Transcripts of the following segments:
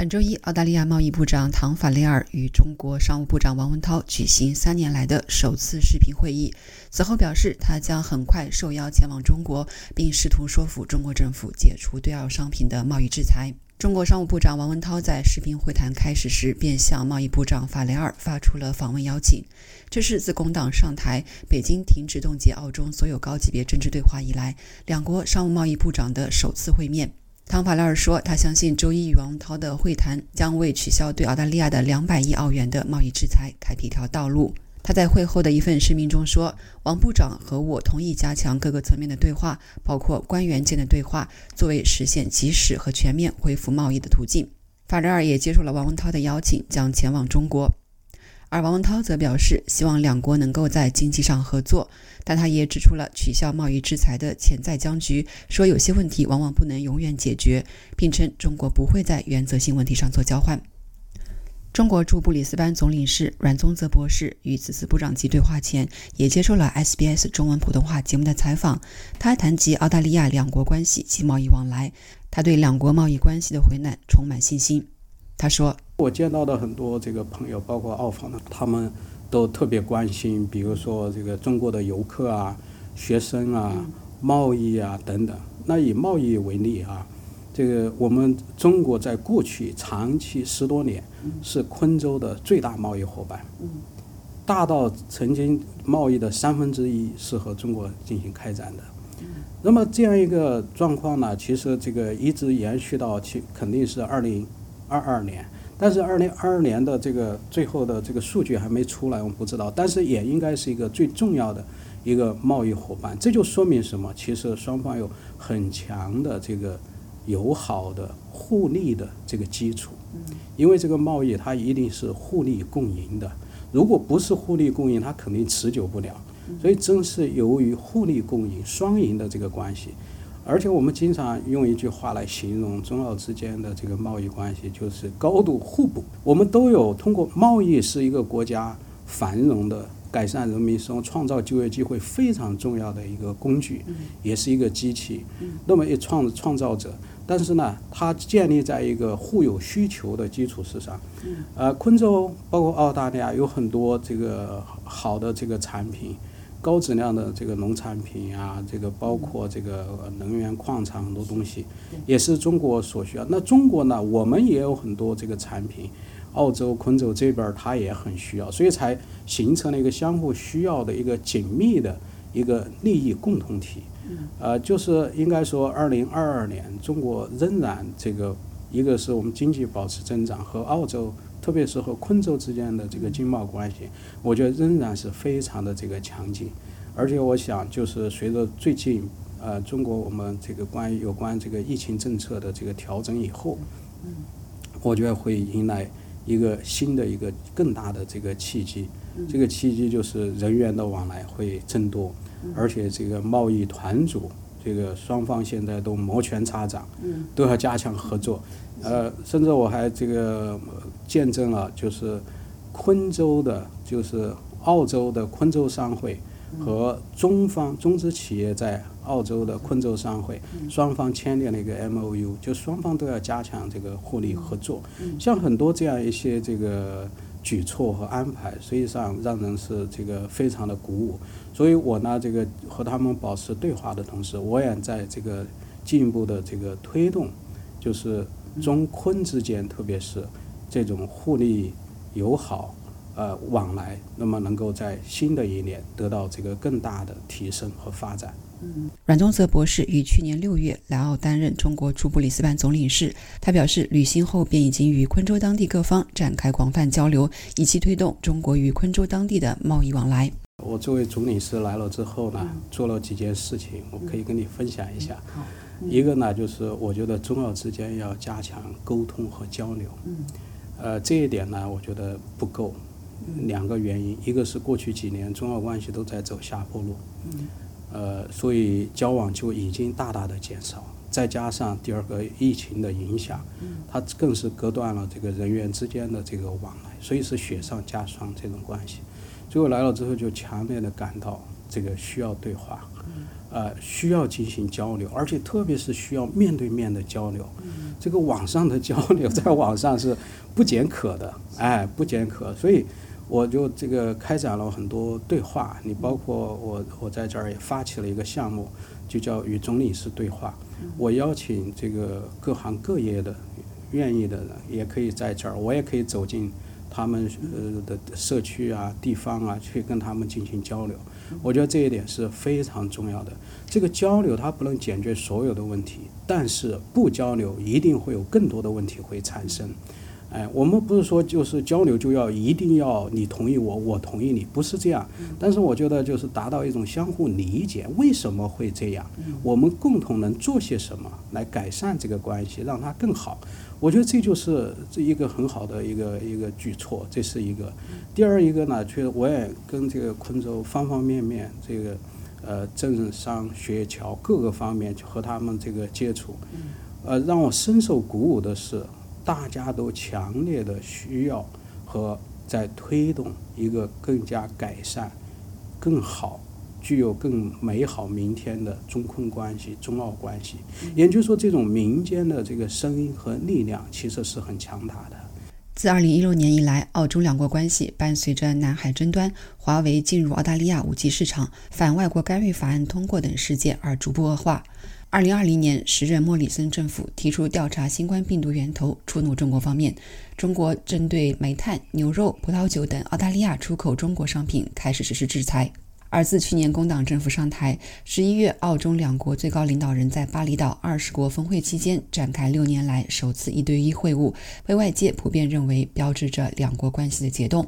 本周一，澳大利亚贸易部长唐法雷尔与中国商务部长王文涛举行三年来的首次视频会议。此后表示，他将很快受邀前往中国，并试图说服中国政府解除对澳商品的贸易制裁。中国商务部长王文涛在视频会谈开始时便向贸易部长法雷尔发出了访问邀请。这是自工党上台、北京停止冻结澳中所有高级别政治对话以来，两国商务贸易部长的首次会面。汤法拉尔说，他相信周一与王文涛的会谈将为取消对澳大利亚的两百亿澳元的贸易制裁开辟一条道路。他在会后的一份声明中说：“王部长和我同意加强各个层面的对话，包括官员间的对话，作为实现及时和全面恢复贸易的途径。”法雷尔也接受了王文涛的邀请，将前往中国。而王文涛则表示，希望两国能够在经济上合作，但他也指出了取消贸易制裁的潜在僵局，说有些问题往往不能永远解决，并称中国不会在原则性问题上做交换。中国驻布里斯班总领事阮宗泽博士与此次部长级对话前，也接受了 SBS 中文普通话节目的采访。他谈及澳大利亚两国关系及贸易往来，他对两国贸易关系的回暖充满信心。他说。我见到的很多这个朋友，包括澳方的，他们都特别关心，比如说这个中国的游客啊、学生啊、贸易啊等等。那以贸易为例啊，这个我们中国在过去长期十多年是昆州的最大贸易伙伴，大到曾经贸易的三分之一是和中国进行开展的。那么这样一个状况呢，其实这个一直延续到其肯定是二零二二年。但是二零二二年的这个最后的这个数据还没出来，我们不知道。但是也应该是一个最重要的一个贸易伙伴，这就说明什么？其实双方有很强的这个友好的互利的这个基础。因为这个贸易它一定是互利共赢的，如果不是互利共赢，它肯定持久不了。所以正是由于互利共赢、双赢的这个关系。而且我们经常用一句话来形容中澳之间的这个贸易关系，就是高度互补。我们都有通过贸易是一个国家繁荣的、改善人民生活、创造就业机会非常重要的一个工具，也是一个机器。那么一创创造者，但是呢，它建立在一个互有需求的基础之上。呃，昆州包括澳大利亚有很多这个好的这个产品。高质量的这个农产品啊，这个包括这个能源矿产很多东西，也是中国所需要。那中国呢，我们也有很多这个产品，澳洲昆州这边它也很需要，所以才形成了一个相互需要的一个紧密的一个利益共同体。呃，就是应该说，二零二二年中国仍然这个一个是我们经济保持增长和澳洲。特别是和昆州之间的这个经贸关系，我觉得仍然是非常的这个强劲，而且我想就是随着最近呃中国我们这个关于有关这个疫情政策的这个调整以后，我觉得会迎来一个新的一个更大的这个契机，这个契机就是人员的往来会增多，而且这个贸易团组这个双方现在都摩拳擦掌，都要加强合作。呃，甚至我还这个见证了，就是昆州的，就是澳洲的昆州商会和中方中资企业在澳洲的昆州商会双方签订了一个 M O U，就双方都要加强这个互利合作。像很多这样一些这个举措和安排，实际上让人是这个非常的鼓舞。所以我呢，这个和他们保持对话的同时，我也在这个进一步的这个推动，就是。中昆之间，特别是这种互利友好呃往来，那么能够在新的一年得到这个更大的提升和发展。嗯，阮宗泽博士于去年六月来澳担任中国驻布里斯班总领事，他表示，旅行后便已经与昆州当地各方展开广泛交流，以期推动中国与昆州当地的贸易往来。我作为总领事来了之后呢，做了几件事情，我可以跟你分享一下。一个呢，就是我觉得中澳之间要加强沟通和交流。呃，这一点呢，我觉得不够。两个原因，一个是过去几年中澳关系都在走下坡路，呃，所以交往就已经大大的减少。再加上第二个疫情的影响，它更是隔断了这个人员之间的这个往来，所以是雪上加霜这种关系。最后来了之后就强烈的感到这个需要对话。呃，需要进行交流，而且特别是需要面对面的交流。这个网上的交流，在网上是不减可的，哎，不减可。所以我就这个开展了很多对话。你包括我，我在这儿也发起了一个项目，就叫与总理事对话。我邀请这个各行各业的愿意的人，也可以在这儿，我也可以走进他们呃的社区啊、地方啊，去跟他们进行交流。我觉得这一点是非常重要的。这个交流它不能解决所有的问题，但是不交流一定会有更多的问题会产生。哎，我们不是说就是交流就要一定要你同意我，我同意你，不是这样。但是我觉得就是达到一种相互理解，为什么会这样？我们共同能做些什么来改善这个关系，让它更好？我觉得这就是这一个很好的一个一个举措，这是一个。第二一个呢，确实我也跟这个昆州方方面面这个呃政商学侨各个方面和他们这个接触，呃，让我深受鼓舞的是。大家都强烈的需要和在推动一个更加改善、更好、具有更美好明天的中昆关系、中澳关系。也就是说，这种民间的这个声音和力量其实是很强大的。自2016年以来，澳中两国关系伴随着南海争端、华为进入澳大利亚 5G 市场、反外国干预法案通过等事件而逐步恶化。二零二零年，时任莫里森政府提出调查新冠病毒源头，触怒中国方面。中国针对煤炭、牛肉、葡萄酒等澳大利亚出口中国商品开始实施制裁。而自去年工党政府上台，十一月，澳中两国最高领导人在巴厘岛二十国峰会期间展开六年来首次一对一会晤，被外界普遍认为标志着两国关系的解冻。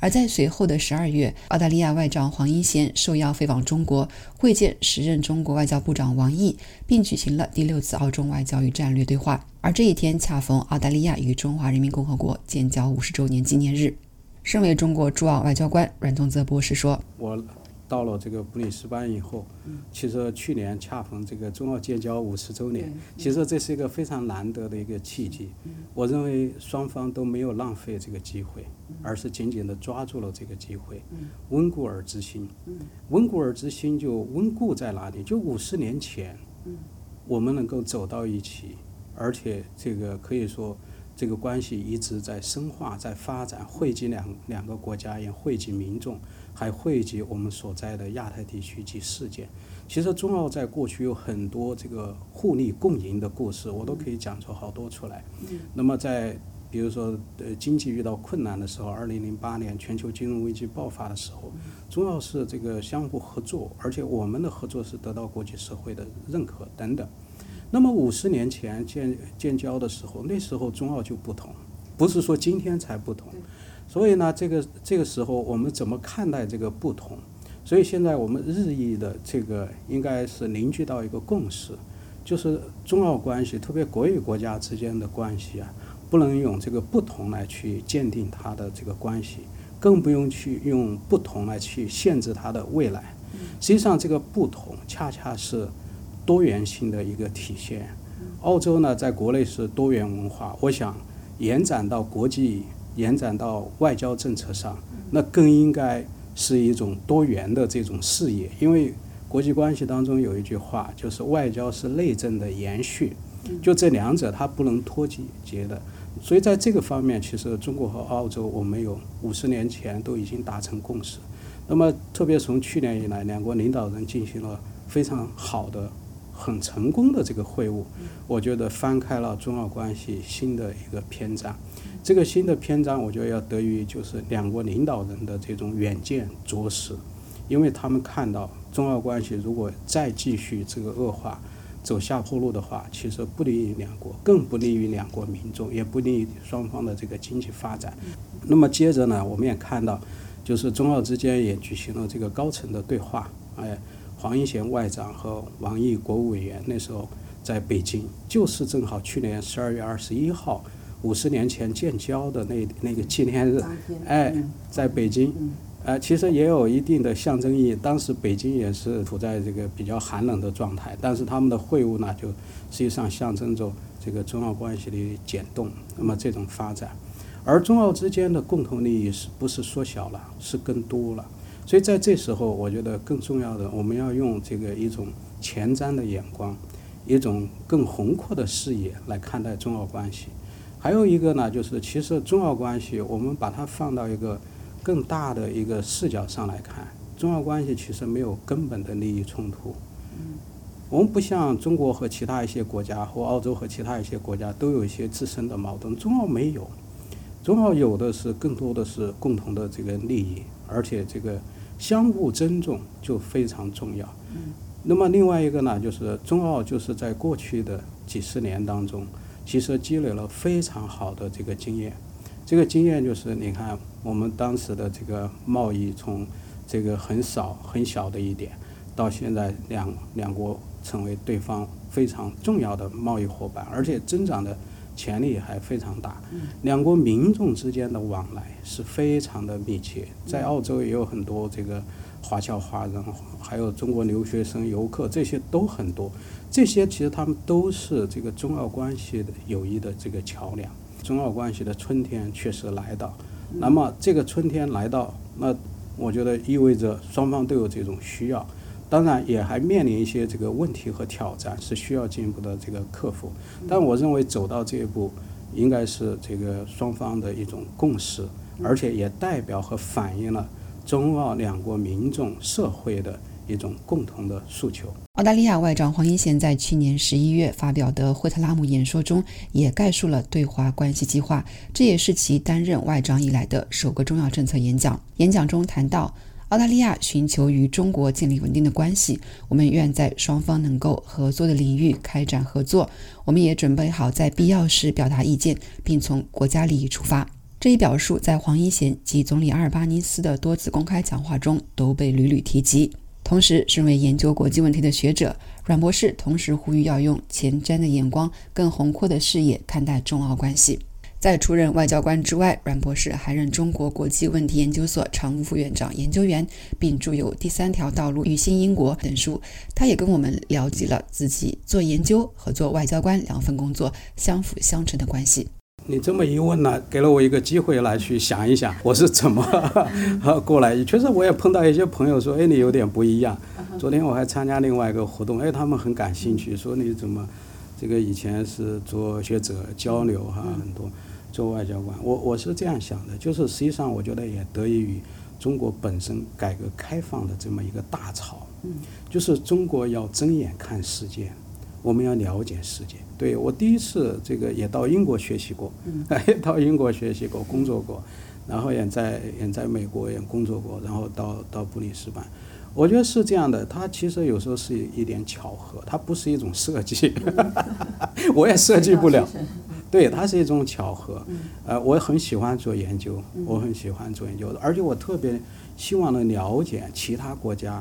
而在随后的十二月，澳大利亚外长黄英贤受邀飞往中国，会见时任中国外交部长王毅，并举行了第六次澳中外交与战略对话。而这一天恰逢澳大利亚与中华人民共和国建交五十周年纪念日。身为中国驻澳外交官，阮宗泽博士说：“我。”到了这个布里斯班以后，其实去年恰逢这个中澳建交五十周年，其实这是一个非常难得的一个契机。我认为双方都没有浪费这个机会，而是紧紧地抓住了这个机会，温故而知新。温故而知新就温故在哪里？就五十年前，我们能够走到一起，而且这个可以说这个关系一直在深化、在发展，惠及两两个国家，也惠及民众。还汇集我们所在的亚太地区及世界。其实中澳在过去有很多这个互利共赢的故事，我都可以讲出好多出来。那么在比如说呃经济遇到困难的时候，二零零八年全球金融危机爆发的时候，中澳是这个相互合作，而且我们的合作是得到国际社会的认可等等。那么五十年前建建交的时候，那时候中澳就不同，不是说今天才不同。所以呢，这个这个时候我们怎么看待这个不同？所以现在我们日益的这个应该是凝聚到一个共识，就是中澳关系，特别国与国家之间的关系啊，不能用这个不同来去鉴定它的这个关系，更不用去用不同来去限制它的未来。实际上，这个不同恰恰是多元性的一个体现。澳洲呢，在国内是多元文化，我想延展到国际。延展到外交政策上，那更应该是一种多元的这种视野。因为国际关系当中有一句话，就是外交是内政的延续，就这两者它不能脱节的。所以在这个方面，其实中国和澳洲，我们有五十年前都已经达成共识。那么特别从去年以来，两国领导人进行了非常好的、很成功的这个会晤，我觉得翻开了中澳关系新的一个篇章。这个新的篇章，我觉得要得益于就是两国领导人的这种远见卓识，因为他们看到中澳关系如果再继续这个恶化，走下坡路的话，其实不利于两国，更不利于两国民众，也不利于双方的这个经济发展。那么接着呢，我们也看到，就是中澳之间也举行了这个高层的对话，哎，黄英贤外长和王毅国务委员那时候在北京，就是正好去年十二月二十一号。五十年前建交的那那个纪念日，哎，在北京，呃，其实也有一定的象征意义。当时北京也是处在这个比较寒冷的状态，但是他们的会晤呢，就实际上象征着这个中澳关系的减冻。那么这种发展，而中澳之间的共同利益是不是缩小了，是更多了？所以在这时候，我觉得更重要的，我们要用这个一种前瞻的眼光，一种更宏阔的视野来看待中澳关系。还有一个呢，就是其实中澳关系，我们把它放到一个更大的一个视角上来看，中澳关系其实没有根本的利益冲突。我们不像中国和其他一些国家，或澳洲和其他一些国家都有一些自身的矛盾，中澳没有。中澳有的是更多的是共同的这个利益，而且这个相互尊重就非常重要。那么另外一个呢，就是中澳就是在过去的几十年当中，其实积累了非常好的这个经验。这个经验就是你看我们当时的这个贸易从这个很少很小的一点，到现在两两国。成为对方非常重要的贸易伙伴，而且增长的潜力还非常大。两国民众之间的往来是非常的密切，在澳洲也有很多这个华侨华人，还有中国留学生、游客，这些都很多。这些其实他们都是这个中澳关系的友谊的这个桥梁。中澳关系的春天确实来到，那么这个春天来到，那我觉得意味着双方都有这种需要。当然也还面临一些这个问题和挑战，是需要进一步的这个克服。但我认为走到这一步，应该是这个双方的一种共识，而且也代表和反映了中澳两国民众社会的一种共同的诉求。澳大利亚外长黄英贤在去年十一月发表的惠特拉姆演说中，也概述了对华关系计划，这也是其担任外长以来的首个重要政策演讲。演讲中谈到。澳大利亚寻求与中国建立稳定的关系，我们愿在双方能够合作的领域开展合作。我们也准备好在必要时表达意见，并从国家利益出发。这一表述在黄一贤及总理阿尔巴尼斯的多次公开讲话中都被屡屡提及。同时，身为研究国际问题的学者，阮博士同时呼吁要用前瞻的眼光、更宏阔的视野看待中澳关系。在出任外交官之外，阮博士还任中国国际问题研究所常务副院长、研究员，并著有《第三条道路与新英国》等书。他也跟我们聊及了自己做研究和做外交官两份工作相辅相成的关系。你这么一问呢，给了我一个机会来去想一想，我是怎么 过来。确实，我也碰到一些朋友说：“哎，你有点不一样。”昨天我还参加另外一个活动，哎，他们很感兴趣，说你怎么这个以前是做学者交流哈，很多。做外交官，我我是这样想的，就是实际上我觉得也得益于中国本身改革开放的这么一个大潮，就是中国要睁眼看世界，我们要了解世界。对我第一次这个也到英国学习过，也到英国学习过工作过，然后也在也在美国也工作过，然后到到布里斯班，我觉得是这样的，它其实有时候是一点巧合，它不是一种设计，我也设计不了。对，它是一种巧合。呃，我很喜欢做研究，我很喜欢做研究，而且我特别希望能了解其他国家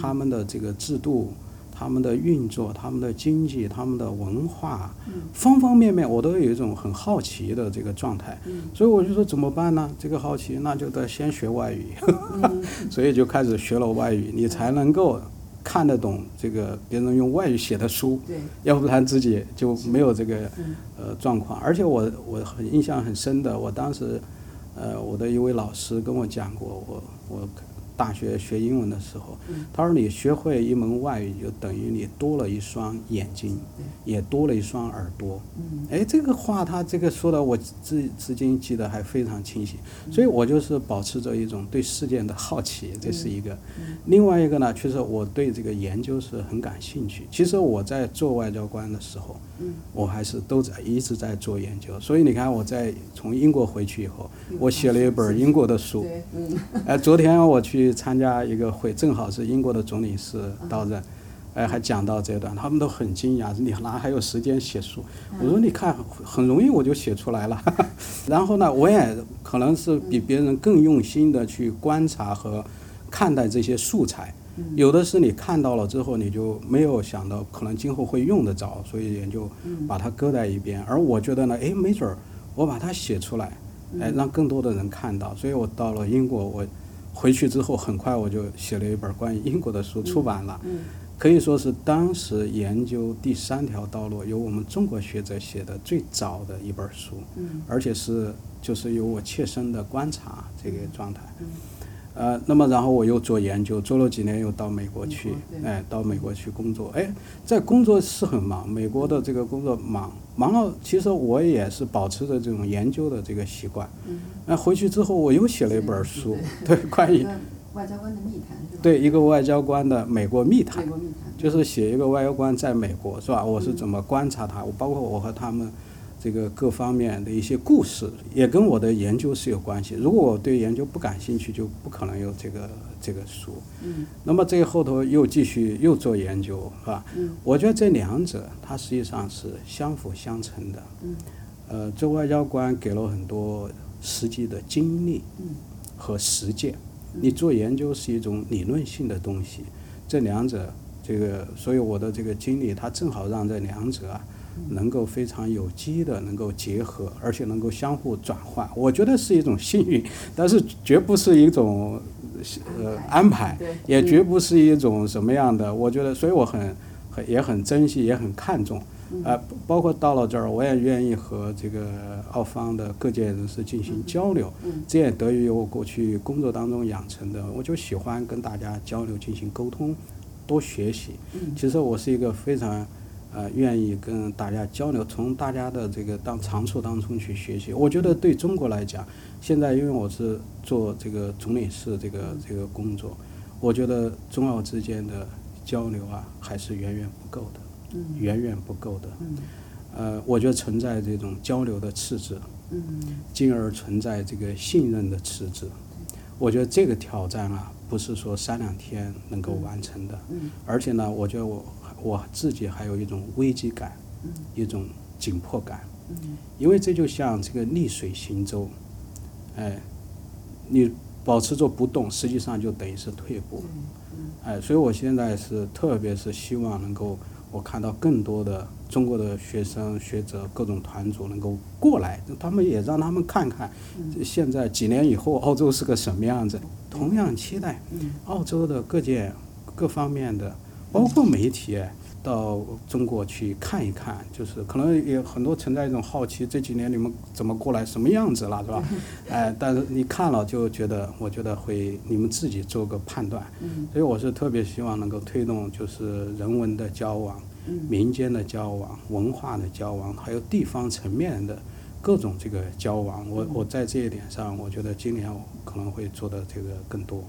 他们的这个制度、他们的运作、他们的经济、他们的文化，方方面面，我都有一种很好奇的这个状态。所以我就说怎么办呢？这个好奇，那就得先学外语，所以就开始学了外语，你才能够。看得懂这个别人用外语写的书，要不然自己就没有这个呃状况。而且我我很印象很深的，我当时呃我的一位老师跟我讲过，我我。大学学英文的时候，他说：“你学会一门外语，就等于你多了一双眼睛，也多了一双耳朵。”哎，这个话他这个说的，我至至今记得还非常清晰。所以我就是保持着一种对世界的好奇，这是一个。另外一个呢，确实我对这个研究是很感兴趣。其实我在做外交官的时候，我还是都在一直在做研究。所以你看，我在从英国回去以后，我写了一本英国的书。哎，昨天我去。去参加一个会，正好是英国的总理是到任，哎，还讲到这段，他们都很惊讶，你哪还有时间写书？我说你看，很容易我就写出来了。然后呢，我也可能是比别人更用心的去观察和看待这些素材，有的是你看到了之后，你就没有想到可能今后会用得着，所以也就把它搁在一边。而我觉得呢，哎，没准儿我把它写出来，哎，让更多的人看到。所以我到了英国，我。回去之后，很快我就写了一本关于英国的书，出版了，可以说是当时研究第三条道路由我们中国学者写的最早的一本书，而且是就是由我切身的观察这个状态。呃，那么然后我又做研究，做了几年又到美国去哎，到美国去工作。哎，在工作是很忙，美国的这个工作忙，忙了。其实我也是保持着这种研究的这个习惯。嗯，那回去之后，我又写了一本书，对，关于外交官的密谈？对一个外交官的美国密谈美，国密谈就是写一个外交官在美国是吧？我是怎么观察他，我包括我和他们这个各方面的一些故事，也跟我的研究是有关系。如果我对研究不感兴趣，就不可能有这个这个书。嗯那么这个后头又继续又做研究，是吧？嗯我觉得这两者它实际上是相辅相成的。嗯呃，做外交官给了很多实际的经历嗯和实践。你做研究是一种理论性的东西，这两者这个，所以我的这个经历，它正好让这两者啊，能够非常有机的能够结合，而且能够相互转换。我觉得是一种幸运，但是绝不是一种呃安排，也绝不是一种什么样的。我觉得，所以我很很也很珍惜，也很看重。呃，包括到了这儿，我也愿意和这个澳方的各界人士进行交流。嗯这也得益于我过去工作当中养成的，我就喜欢跟大家交流、进行沟通，多学习。嗯其实我是一个非常呃愿意跟大家交流，从大家的这个当长处当中去学习。我觉得对中国来讲，现在因为我是做这个总领事这个这个工作，我觉得中澳之间的交流啊，还是远远不够的，嗯远远不够的。嗯呃，我觉得存在这种交流的赤字，嗯进而存在这个信任的赤字。我觉得这个挑战啊，不是说三两天能够完成的，嗯而且呢，我觉得我我自己还有一种危机感，嗯一种紧迫感，嗯。因为这就像这个逆水行舟，哎，你保持着不动，实际上就等于是退步，嗯哎，所以我现在是特别是希望能够我看到更多的中国的学生、学者、各种团组能够过来，他们也让他们看看，嗯现在几年以后澳洲是个什么样子。同样期待嗯澳洲的各界各方面的，包括媒体到中国去看一看，就是可能也很多存在一种好奇，这几年你们怎么过来，什么样子了，是吧？哎，但是你看了就觉得，我觉得会你们自己做个判断。嗯所以我是特别希望能够推动就是人文的交往、嗯民间的交往、文化的交往，还有地方层面的各种这个交往。我我在这一点上，我觉得今年我可能会做的这个更多。